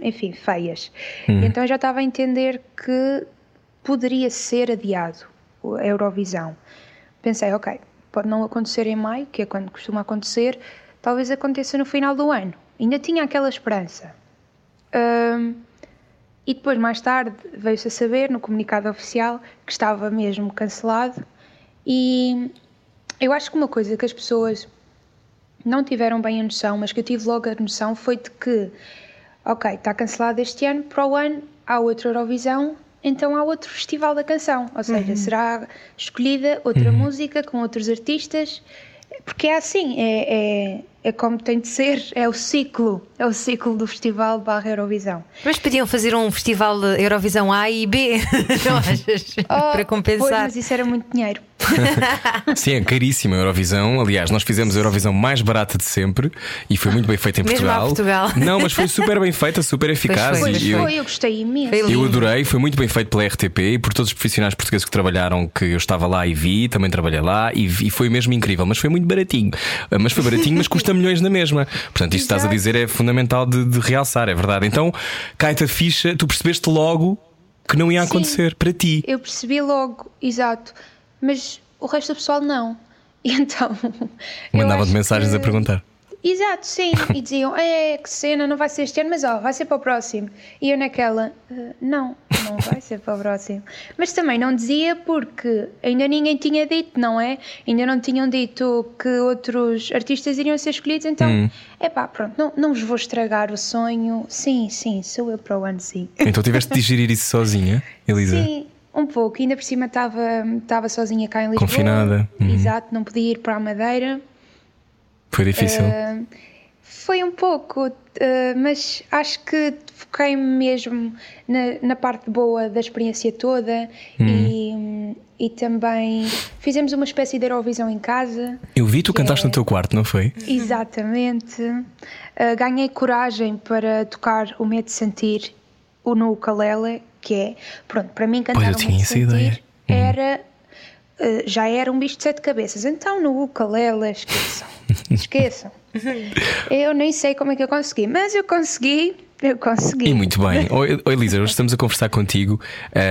enfim, feias. Hum. Então eu já estava a entender que poderia ser adiado a Eurovisão. Pensei, ok, pode não acontecer em maio, que é quando costuma acontecer, talvez aconteça no final do ano. Ainda tinha aquela esperança. Uh, e depois, mais tarde, veio-se a saber no comunicado oficial que estava mesmo cancelado e eu acho que uma coisa que as pessoas não tiveram bem a noção, mas que eu tive logo a noção, foi de que, ok, está cancelado este ano, para o ano há outra Eurovisão, então há outro Festival da Canção. Ou seja, uhum. será escolhida outra uhum. música com outros artistas, porque é assim, é, é, é como tem de ser, é o ciclo, é o ciclo do Festival barra Eurovisão. Mas podiam fazer um Festival Eurovisão A e B, (laughs) não (laughs) achas? Oh, Para compensar. Pois, mas isso era muito dinheiro. (laughs) Sim, é caríssima a Eurovisão. Aliás, nós fizemos a Eurovisão mais barata de sempre e foi muito bem feita em Portugal. Portugal. Não, mas foi super bem feita, super eficaz. Pois foi, e foi, eu, gostei imenso. Eu adorei, foi muito bem feito pela RTP e por todos os profissionais portugueses que trabalharam, que eu estava lá e vi, também trabalhei lá e, vi, e foi mesmo incrível. Mas foi muito baratinho. Mas foi baratinho, mas custa (laughs) milhões na mesma. Portanto, isto que estás a dizer é fundamental de, de realçar, é verdade. Então, cai-te a ficha, tu percebeste logo que não ia acontecer Sim, para ti. Eu percebi logo, exato. Mas o resto do pessoal não. (laughs) E então. Mandava-te mensagens que... a perguntar. Exato, sim. (laughs) E diziam: é, que cena, não vai ser este ano, mas ó, vai ser para o próximo. E eu naquela: uh, não, não vai ser para o próximo. Mas também não dizia porque ainda ninguém tinha dito, não é? Ainda não tinham dito que outros artistas iriam ser escolhidos, então, é hum. pá, pronto, não, não vos vou estragar o sonho. Sim, sim, sou eu para o ano, sim. Então tiveste de (laughs) digerir isso sozinha, Elisa? Sim. Um pouco, ainda por cima estava, estava sozinha cá em Lisboa. Confinada. Uhum. Exato, não podia ir para a Madeira. Foi difícil? Uh, foi um pouco, uh, mas acho que foquei mesmo na, na, parte boa da experiência toda uhum. e, e também fizemos uma espécie de Eurovisão em casa. Eu vi, tu cantaste é... no teu quarto, não foi? Exatamente. Uh, ganhei coragem para tocar o Medo de Sentir o no ukulele que é, pronto, para mim cantar Olha, eu tinha essa ideia. Hum. era uh, já era um bicho de sete cabeças. Então no ukulele, esqueçam, (laughs) esqueçam. eu nem sei como é que eu consegui, mas eu consegui eu consegui. E muito bem. (laughs) Oi, oi Lisa, hoje estamos a conversar contigo.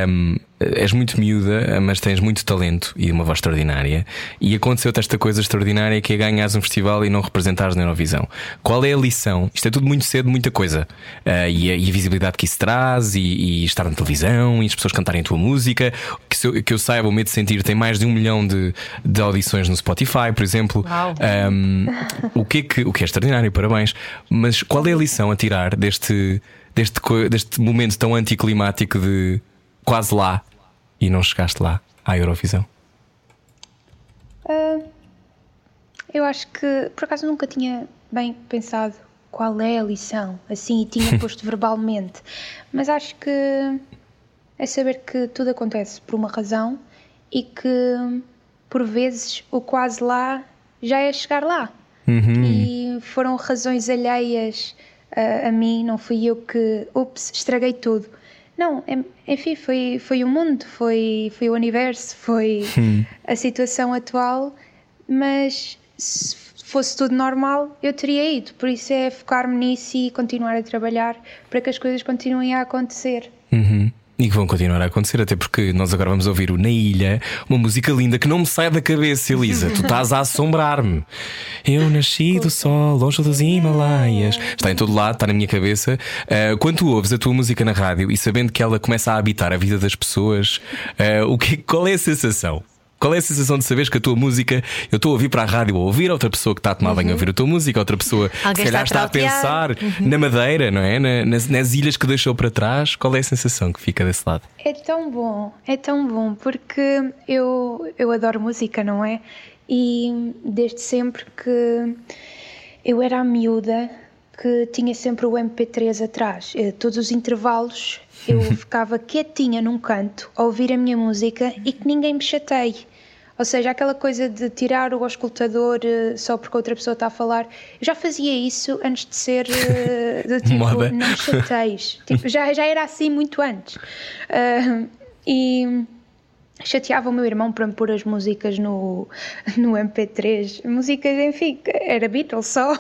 Um, és muito miúda, mas tens muito talento e uma voz extraordinária. E aconteceu-te esta coisa extraordinária que é ganhares um festival e não representares na Eurovisão. Qual é a lição? Isto é tudo muito cedo, muita coisa. Uh, e, a, e, a, visibilidade que isso traz, e, e, estar na televisão, e as pessoas cantarem a tua música. Que, eu, que eu saiba, o Medo de Sentir tem mais de um milhão de, de audições no Spotify, por exemplo. Um, o, que é que, o que é extraordinário, parabéns. Mas qual é a lição a tirar deste deste, deste, momento tão anticlimático de quase lá e não chegaste lá à Eurovisão? Uh, eu acho que por acaso nunca tinha bem pensado qual é a lição, assim, e tinha (laughs) posto verbalmente, mas acho que é saber que tudo acontece por uma razão e que por vezes o quase lá já é chegar lá. Uhum. E foram razões alheias a, a mim, não fui eu que, ups, estraguei tudo. Não, enfim, foi, foi o mundo, foi, foi o universo, foi hum. a situação atual, mas se fosse tudo normal, eu teria ido. Por isso é focar-me nisso e continuar a trabalhar para que as coisas continuem a acontecer. Uhum. E que vão continuar a acontecer, até porque nós agora vamos ouvir o Na Ilha, uma música linda que não me sai da cabeça, Elisa. tu estás a assombrar-me. Eu nasci do sol, longe dos Himalaias. Está em todo lado, está na minha cabeça. Uh, quando tu ouves a tua música na rádio e sabendo que ela começa a habitar a vida das pessoas, uh, o que, qual é a sensação? Qual é a sensação de saberes que a tua música, eu estou a ouvir para a rádio a ouvir, outra pessoa que está a tomar banho a ouvir a tua música, outra pessoa que se calhar está a está a pensar trautear. na madeira, não é? Na- nas, nas ilhas que deixou para trás. Qual é a sensação que fica desse lado? É tão bom, é tão bom, porque eu, eu adoro música, não é? E desde sempre que eu era a miúda que tinha sempre o MP3 atrás. Eh, Todos os intervalos eu (laughs) ficava quietinha num canto a ouvir a minha música e que ninguém me chateie. Ou seja, aquela coisa de tirar o auscultador eh, só porque outra pessoa está a falar. Eu já fazia isso antes de ser eh, (laughs) do tipo, Moda. não me chateis. Tipo, já, já era assim muito antes. Ah, e chateava o meu irmão para me pôr as músicas no, no MP3. Músicas, enfim, era Beatles só.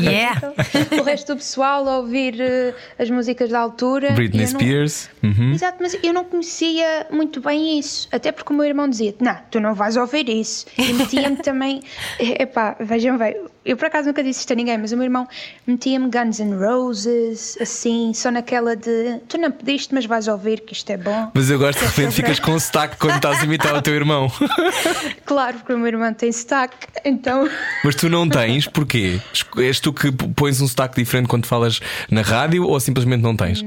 Yeah. (laughs) o resto do pessoal a ouvir eh, as músicas da altura. Britney eu não- Spears. Uhum. Exato, mas eu não conhecia muito bem isso, até porque o meu irmão dizia: Não, tu não vais ouvir isso. E metia-me também, (laughs) epá, vejam bem, eu por acaso nunca disse isto a ninguém, mas o meu irmão metia-me Guns N' Roses, assim, só naquela de: Tu não pediste, mas vais ouvir que isto é bom. Mas eu gosto de repente ficas com sotaque quando estás a imitar o teu irmão. (laughs) Claro, porque o meu irmão tem sotaque, então. (laughs) Mas tu não tens, porquê? És tu que pões um sotaque diferente quando falas na rádio ou simplesmente não tens?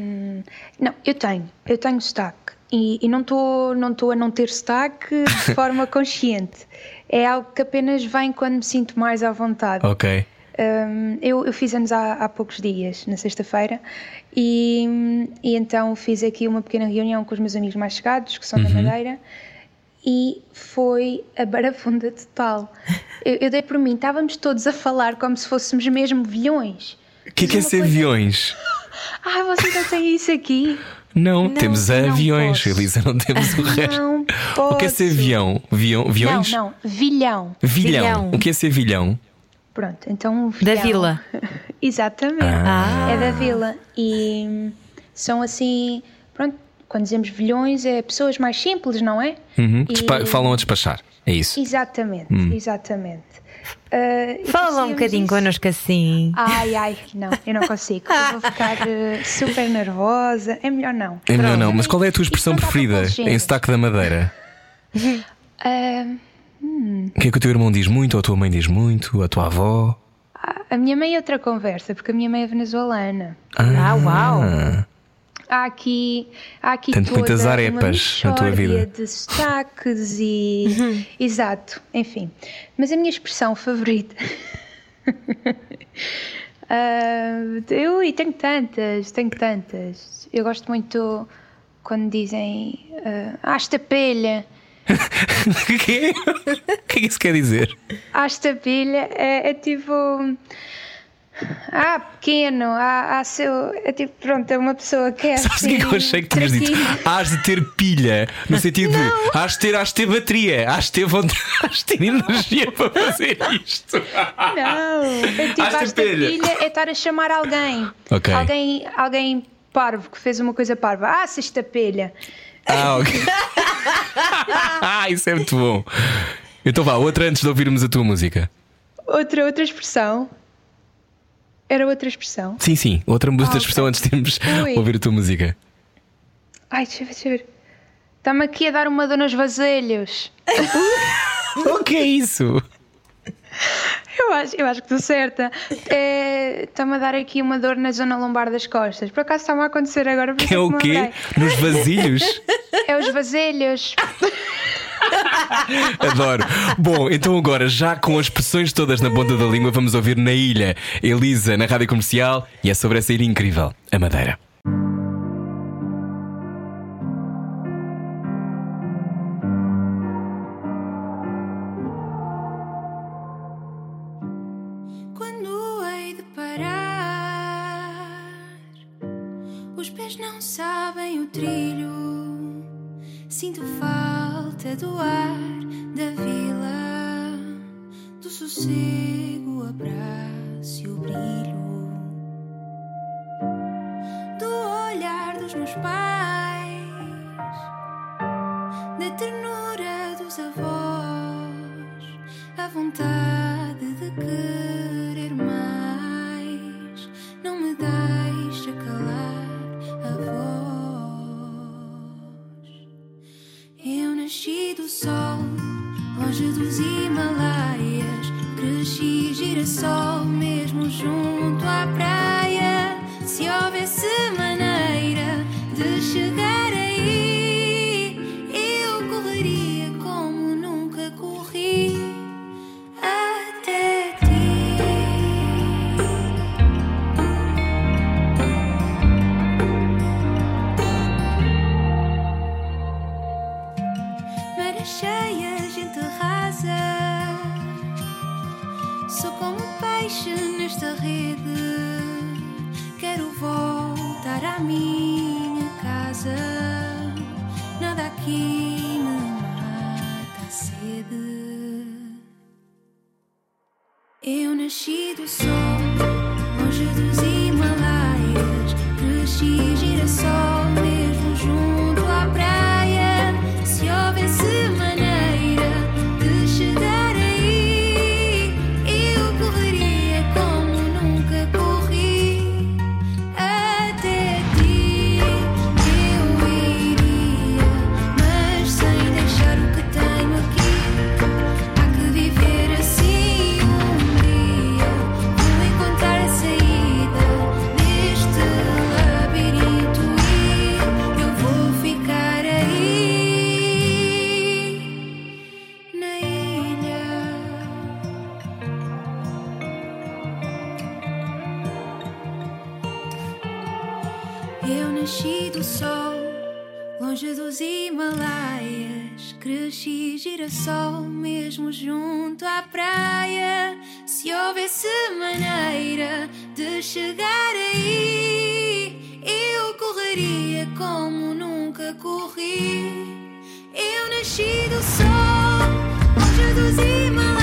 Não, eu tenho, eu tenho sotaque. E, e não estou não tô a não ter sotaque de (laughs) forma consciente. É algo que apenas vem quando me sinto mais à vontade. Ok. Um, eu, eu fiz anos há, há poucos dias, na sexta-feira, e, e então fiz aqui uma pequena reunião com os meus amigos mais chegados, que são da Madeira, e foi a barafunda total. (laughs) Eu, eu dei por mim, estávamos todos a falar como se fôssemos mesmo vilhões. O que é que é ser coisa- aviões? (laughs) Ah, vocês não têm isso aqui? Não, temos não aviões, posso. Elisa, não temos o resto. Não O que é ser posso. avião? Vião, vilhões? Não, não, vilhão. Vilhão. Vilhão. O que é ser vilhão? Pronto, então um Da vilhão. vila. (laughs) Exatamente. Ah. É da vila. E hum, são assim, pronto, quando dizemos vilhões é pessoas mais simples, não é? Uhum. E- Falam a despachar. É isso. Exatamente, exatamente. Ah, Fala lá um bocadinho isso. connosco assim. Ai, ai, não, eu não consigo. Eu vou ficar eh, super nervosa. É melhor não. É melhor não, mas qual é a tua expressão para preferida em sotaque da Madeira? (laughs) Ah, O que é que o teu irmão diz muito, ou a tua mãe diz muito, a tua avó? a minha mãe é outra conversa, porque a minha mãe é venezuelana. Ah, uau! Há aqui, há aqui Portanto, toda muitas uma arepas na tua vida. de sotaques e... Exato, enfim. Mas a minha expressão favorita... (laughs) Ah, eu e tenho tantas, tenho tantas. Eu gosto muito quando dizem ah, hasta pilha. O (laughs) que é? O que é que isso quer dizer? Hasta pilha é, é tipo... Ah, pequeno, ah, ah, seu... É tipo, pronto, é uma pessoa que é Sabes o que é que eu assim, achei que tinhas dito? Has de ter pilha, no (laughs) sentido de has de ter, has de ter bateria, has de ter vontade, (laughs) has de ter energia para fazer isto. Não, é (laughs) tipo, Hasta esta pilha. pilha é estar a chamar alguém. Alguém, alguém parvo que fez uma coisa parva. Ah, sexta pilha. Ah, ok. ah, isso é muito bom. Então vá, outra antes de ouvirmos a tua música. Outra, outra expressão. Era outra expressão. Sim, sim, outra, outra ok. expressão antes de Ui. (laughs) ouvir a tua música. Ai, deixa eu ver, deixa eu ver. Está-me aqui a dar uma dor nos vasilhos. (laughs) O que é isso? (laughs) (laughs) Eu acho, eu acho que estou certa. É, Está-me a dar aqui uma dor na zona lombar das costas. Por acaso está-me a acontecer agora. isso É que o me quê? Nos vasilhos? É os vasilhos. (laughs) Adoro. Bom, então agora, já com as expressões todas na ponta da língua, vamos ouvir na ilha Elisa na rádio comercial e é sobre essa ilha incrível, a Madeira. Do ar da vila, do sossego, o abraço e o brilho, do olhar dos meus pais, da ternura dos avós, a vontade de querer longe dos Himalaias. Cresci girassol nasci do sol, longe dos Himalaias. Cresci girassol mesmo junto à praia. Se houvesse maneira de chegar aí, eu correria como nunca corri. Eu nasci do sol, longe dos Himalaias.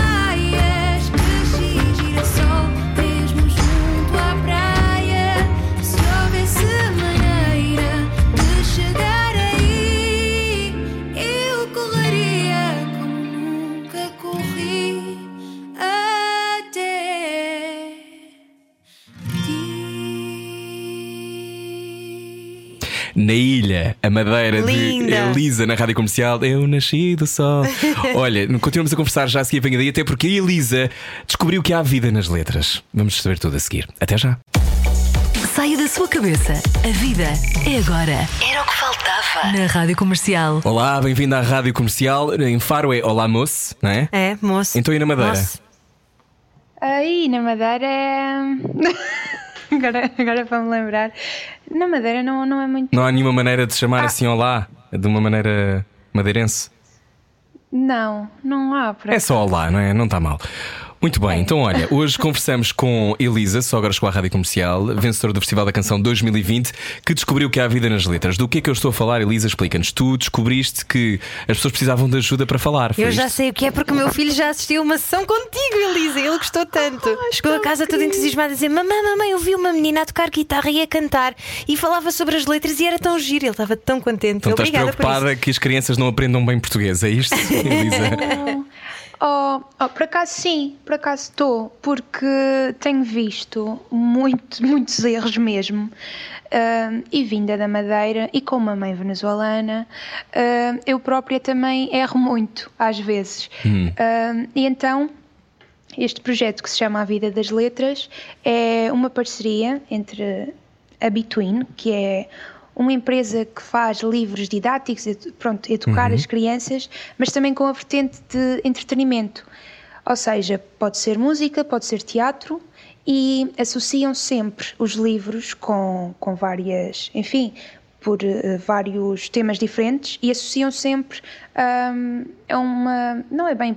Na ilha, a madeira Linda. de Elisa na rádio comercial. Eu nasci do sol. (laughs) Olha, continuamos a conversar já a seguir, venha daí, até porque a Elisa descobriu que há vida nas letras. Vamos saber tudo a seguir. Até já. Saia da sua cabeça. A vida é agora. Era o que faltava. Na Rádio Comercial. Olá, bem-vindo à rádio comercial. Em Faro é Olá Moço, não é? É, moço. Então e na Madeira? Moço. Aí, na Madeira é. (laughs) (laughs) agora, agora para me lembrar. Na Madeira não, não é muito. Não há nenhuma maneira de Ah. chamar assim Olá, de uma maneira madeirense. Não, não há. É só Olá, não é? Não está mal. Muito bem, então olha, hoje conversamos com Elisa, só agora chegou à Rádio Comercial, vencedora do Festival da Canção 2020, que descobriu que há vida nas letras. Do que é que eu estou a falar, Elisa? Explica-nos. Tu descobriste que as pessoas precisavam de ajuda para falar. Eu já isto? sei o que é porque o meu filho já assistiu uma sessão contigo, Elisa. Ele gostou tanto. Chegou a casa todo entusiasmado a dizer: Mamãe, mamãe, eu vi uma menina a tocar guitarra e a cantar e falava sobre as letras e era tão giro. Ele estava tão contente. Então estás Obrigada por isso. preocupada que as crianças não aprendam bem português, é isto, (laughs) Elisa? Oh, oh, por acaso sim, por acaso estou, porque tenho visto muito, muitos erros mesmo. Ah, e vinda da Madeira e com uma mãe venezuelana, ah, eu própria também erro muito, às vezes. Ah, e então, este projeto que se chama A Vida das Letras é uma parceria entre a Between, que é uma empresa que faz livros didáticos, pronto, educar as crianças, mas também com a vertente de entretenimento. Ou seja, pode ser música, pode ser teatro e associam sempre os livros com, com várias, enfim, por eh, vários temas diferentes e associam sempre hum, a uma, não é bem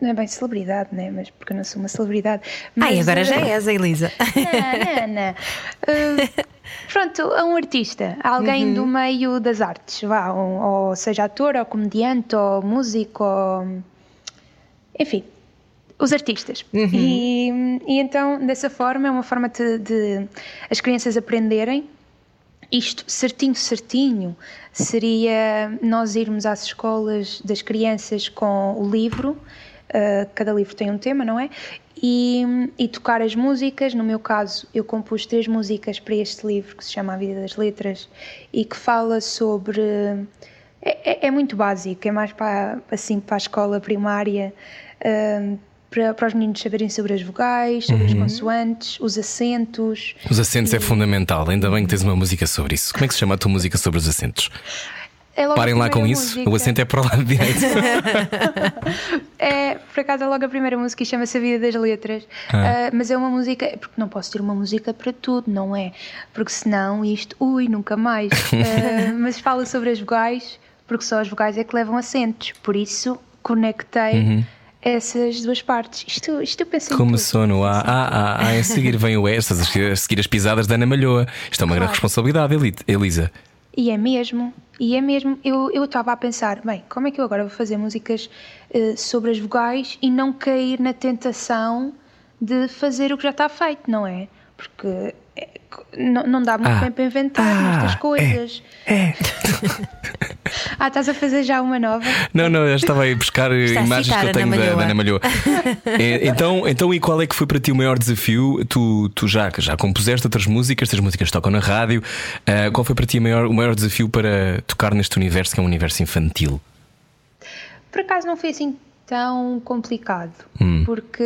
não é bem celebridade, né? Mas porque eu não sou uma celebridade. Ai, Mas, agora eh, já és, a Elisa. não, não, não. Uh, (laughs) pronto, a um artista, alguém do meio das artes, vá, um- ou seja ator, ou comediante, ou músico, ou... enfim, os artistas. E, e então, dessa forma, é uma forma de, de as crianças aprenderem isto certinho, certinho, seria nós irmos às escolas das crianças com o livro, uh, cada livro tem um tema, não é? E, e tocar as músicas. No meu caso, eu compus três músicas para este livro que se chama A Vida das Letras e que fala sobre é, é- é muito básico, é mais para, assim, para a escola primária, ahm, para, para os meninos saberem sobre as vogais, sobre Uhum. as consoantes, os acentos. Os acentos é fundamental, ainda bem que tens uma música sobre isso. Como é que se chama a tua música sobre os acentos? É Parem lá com primeira isso, música. o acento é para o lado direito. (laughs) É, por acaso é logo a primeira música e chama-se A Vida das Letras. Ah, mas é uma música, porque não posso ter uma música para tudo, não é? Porque senão isto, ui, nunca mais. (laughs) Ah, mas fala sobre as vogais, porque só as vogais é que levam acentos. Por isso conectei essas duas partes. Isto, isto eu pensei tudo. Começou no A, A, A, A, a seguir vem o E, a seguir, as pisadas da Ana Malhoa. Isto é uma grande Claro. responsabilidade, Eli- Elisa. E é mesmo, e é mesmo. Eu estava a pensar, bem, como é que eu agora vou fazer músicas eh, sobre as vogais e não cair na tentação de fazer o que já está feito, não é? Porque não, não dá muito Ah. bem para inventar Ah, estas coisas. É. (laughs) Ah, estás a fazer já uma nova? Não, não, eu estava aí a buscar Está imagens que eu tenho Ana da, da Ana Malhoa. (laughs) É, então, então, e qual é que foi para ti o maior desafio? Tu, tu já, já compuseste outras músicas, estas músicas tocam na rádio. Ah, qual foi para ti o maior, o maior desafio para tocar neste universo que é um universo infantil? Por acaso não foi assim tão complicado, Hum. porque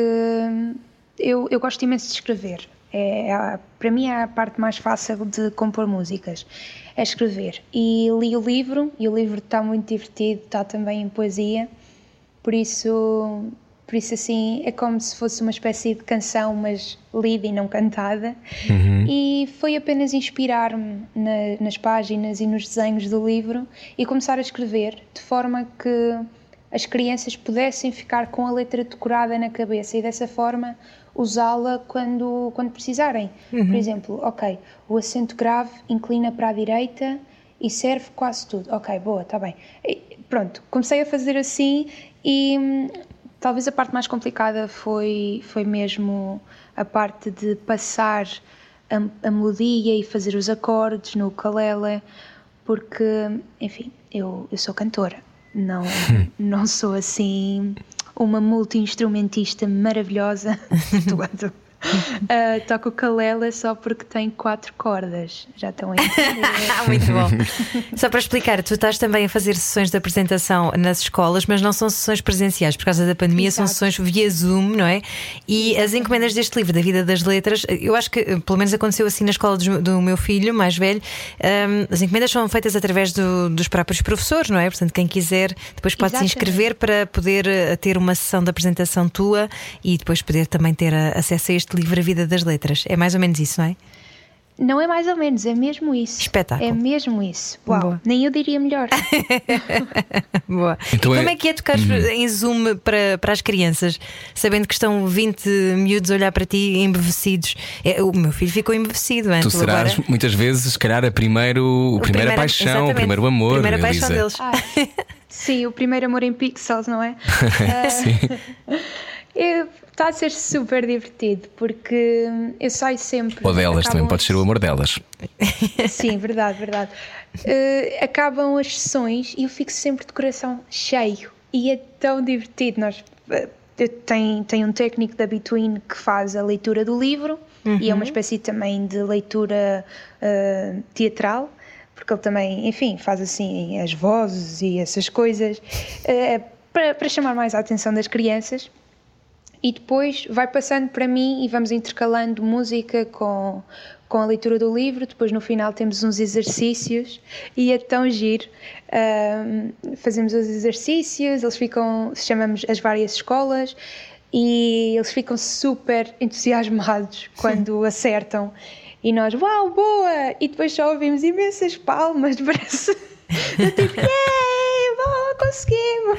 eu, eu gosto imenso de escrever. É, para mim é a parte mais fácil de compor músicas, é escrever. E li o livro, e o livro está muito divertido, está também em poesia, por isso, por isso assim é como se fosse uma espécie de canção, mas lida e não cantada. E foi apenas inspirar-me na- nas páginas e nos desenhos do livro e começar a escrever de forma que as crianças pudessem ficar com a letra decorada na cabeça e dessa forma usá-la quando, quando precisarem. Por exemplo, ok, o acento grave inclina para a direita e serve quase tudo. Ok, boa, está bem. E, pronto, comecei a fazer assim e hum, talvez a parte mais complicada foi, foi mesmo a parte de passar a, a melodia e fazer os acordes no ukulele, porque, enfim, eu, eu sou cantora, não, (laughs) não sou assim uma multi-instrumentista maravilhosa. (laughs) Uh, (laughs) toco ukulele só porque tem quatro cordas. Já estão aí. (laughs) Muito bom. Só para explicar, tu estás também a fazer sessões de apresentação nas escolas, mas não são sessões presenciais por causa da pandemia, são Exato. sessões via Zoom, não é? E as encomendas deste livro, da vida das letras, eu acho que pelo menos aconteceu assim na escola dos- do, meu filho mais velho. hum, as encomendas são feitas através do- dos próprios professores, não é? Portanto, quem quiser depois pode se Exatamente. inscrever para poder eh, ter uma sessão de apresentação tua e depois poder também ter eh, acesso a este livro, A Vida das Letras. É mais ou menos isso, não é? Não é mais ou menos, é mesmo isso. Espetáculo. É mesmo isso. Uau, Boa. nem eu diria melhor. (laughs) Boa. Então como é- é que é tocar em Zoom para, para as crianças, sabendo que estão 20 miúdos a olhar para ti embevecidos? É, o meu filho ficou embevecido antes. Tu serás agora, muitas vezes, se calhar, a primeiro, o o primeira primeiro- paixão, o exatamente, primeiro amor. Primeira Elisa. paixão deles. Ah, sim, o primeiro amor em pixels, não é? (laughs) Está a ser super divertido porque eu saio sempre. Ou delas, também pode as- ser o amor delas. (laughs) Sim, verdade, verdade. Eh, acabam as sessões e eu fico sempre de coração cheio e é tão divertido. Nós, eu tenho, tenho um técnico da Between que faz a leitura do livro e é uma espécie também de leitura eh, teatral, porque ele também, enfim, faz assim as vozes e essas coisas eh, para, para chamar mais a atenção das crianças e depois vai passando para mim e vamos intercalando música com, com a leitura do livro. Depois, no final, temos uns exercícios e é tão giro. Ahm, fazemos os exercícios, eles ficam, chamamos as várias escolas e eles ficam super entusiasmados quando acertam. E nós, uau, boa! E depois só ouvimos imensas palmas, parece. do (laughs) tipo, yay, conseguimos!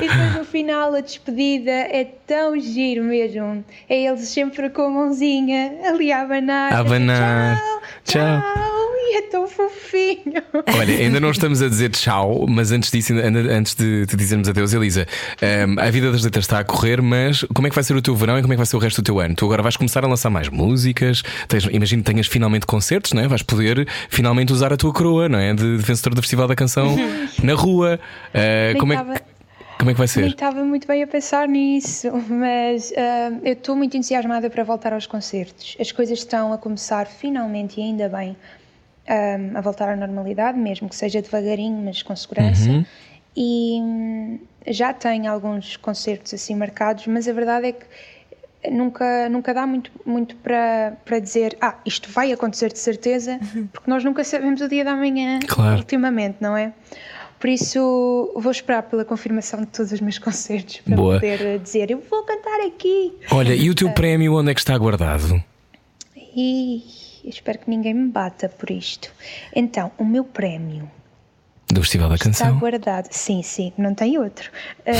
e depois no final a despedida é tão giro mesmo. É eles sempre com a mãozinha ali a abanar. A abanar. Tchau, Tchau. tchau. E é tão fofinho. Olha, ainda não estamos a dizer tchau, mas antes disso, antes de te dizermos adeus, Elisa, hum, a vida das letras está a correr, mas como é que vai ser o teu verão e como é que vai ser o resto do teu ano? Tu agora vais começar a lançar mais músicas, tens, imagino que tenhas finalmente concertos, não é? Vais poder finalmente usar a tua coroa, não é? De, de vencedor do Festival da Canção na rua. Uh, Nem como, é que, como é que vai ser? estava muito bem a pensar nisso, mas ah, eu estou muito entusiasmada para voltar aos concertos. As coisas estão a começar finalmente e ainda bem. ahm, a voltar à normalidade, mesmo que seja devagarinho, mas com segurança. E hum, já tenho alguns concertos assim marcados, mas a verdade é que nunca, nunca dá muito, muito para, para dizer ah, isto vai acontecer de certeza, porque nós nunca sabemos o dia da manhã Claro. ultimamente, não é? Por isso vou esperar pela confirmação de todos os meus (laughs) concertos para Boa. poder eh, dizer eu vou cantar aqui. Olha, e o teu prémio onde é que está guardado? E espero que ninguém me bata por isto. Então, o meu prémio Do Festival da está Canção. guardado. Sim, sim, não tem outro. Ah,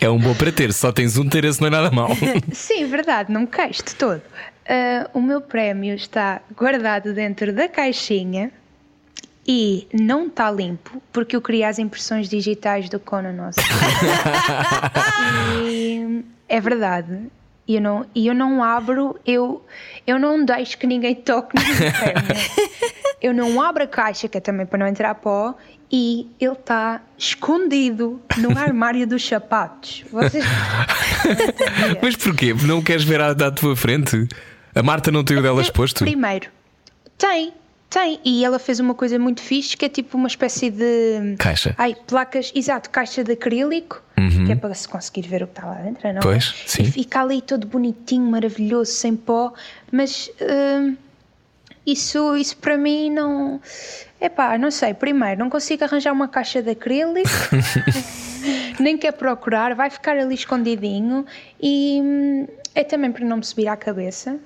É um bom para ter, só tens um, ter esse não é nada mau. (laughs) sim, verdade, não me queixo de todo. Ah, o meu prémio está guardado dentro da caixinha e não está limpo porque eu queria as impressões digitais do Conan Nosso. (laughs) e é verdade. E eu não, eu não abro, eu, eu não deixo que ninguém toque prémio. (laughs) Eu não abro a caixa, que é também para não entrar pó, e ele está escondido no (laughs) armário dos sapatos. Vocês. Mas porquê? Não queres ver à, à tua frente? A Marta não tem o dela exposto? Primeiro, tem, tem. E ela fez uma coisa muito fixe que é tipo uma espécie de. Caixa. Ai, placas, exato, caixa de acrílico, que é para se conseguir ver o que está lá dentro, não é? Pois, sim. E fica ali todo bonitinho, maravilhoso, sem pó, mas. hum, isso, isso para mim não. Epá, não sei. Primeiro, não consigo arranjar uma caixa de acrílico, (laughs) nem quer procurar, vai ficar ali escondidinho e hum, é também para não me subir à cabeça.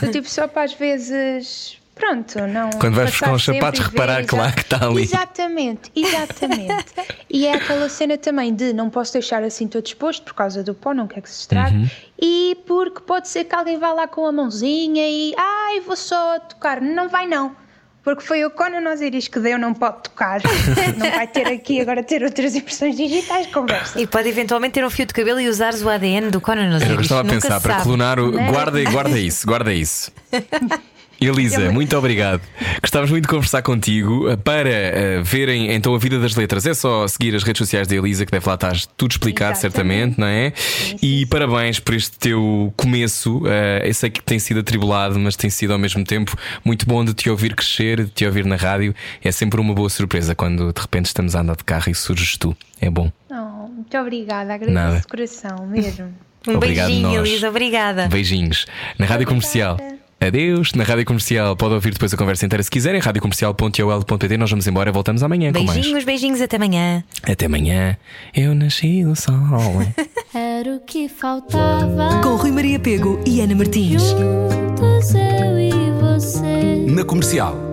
Do tipo, só para às vezes. Pronto, não. Quando vais buscar uns sapatos, reparar que lá que está ali. Exatamente, exatamente. (laughs) e é aquela cena também de não posso deixar assim todo exposto por causa do pó, não quer que se estrague. Uhum. E porque pode ser que alguém vá lá com a mãozinha e ai, vou só tocar. Não vai, não. Porque foi o Conan Osiris que deu, não pode tocar. (laughs) não vai ter aqui agora ter outras impressões digitais, conversa. E pode eventualmente ter um fio de cabelo e usares o ADN do Conan Era o que eu Osiris. estava a pensar, para clonar o. Não? Guarda, guarda isso, guarda isso. (laughs) Elisa, muito obrigado. Gostávamos muito de conversar contigo. Para eh, verem então a vida das letras, é só seguir as redes sociais da Elisa, que deve lá estar tudo explicado, Exatamente. certamente, não é? E parabéns por este teu começo. Eh, eu sei que tem sido atribulado, mas tem sido ao mesmo tempo muito bom de te ouvir crescer, de te ouvir na rádio. É sempre uma boa surpresa quando de repente estamos a andar de carro e surges tu. É bom. Oh, muito obrigada, agradeço Nada. de coração mesmo. Um Obrigado, beijinho, nós. Elisa. Obrigada. Beijinhos. Na Rádio Comercial. Adeus. Na Rádio Comercial pode ouvir depois a conversa inteira se quiserem. radiocomercial.ol.pt. Nós vamos embora. Voltamos amanhã com mais. Beijinhos, beijinhos. Até amanhã. Até amanhã. Eu nasci do sol. (laughs) Era o que faltava. Com Rui Maria Pego e Ana Martins. Juntos eu e você. Na comercial.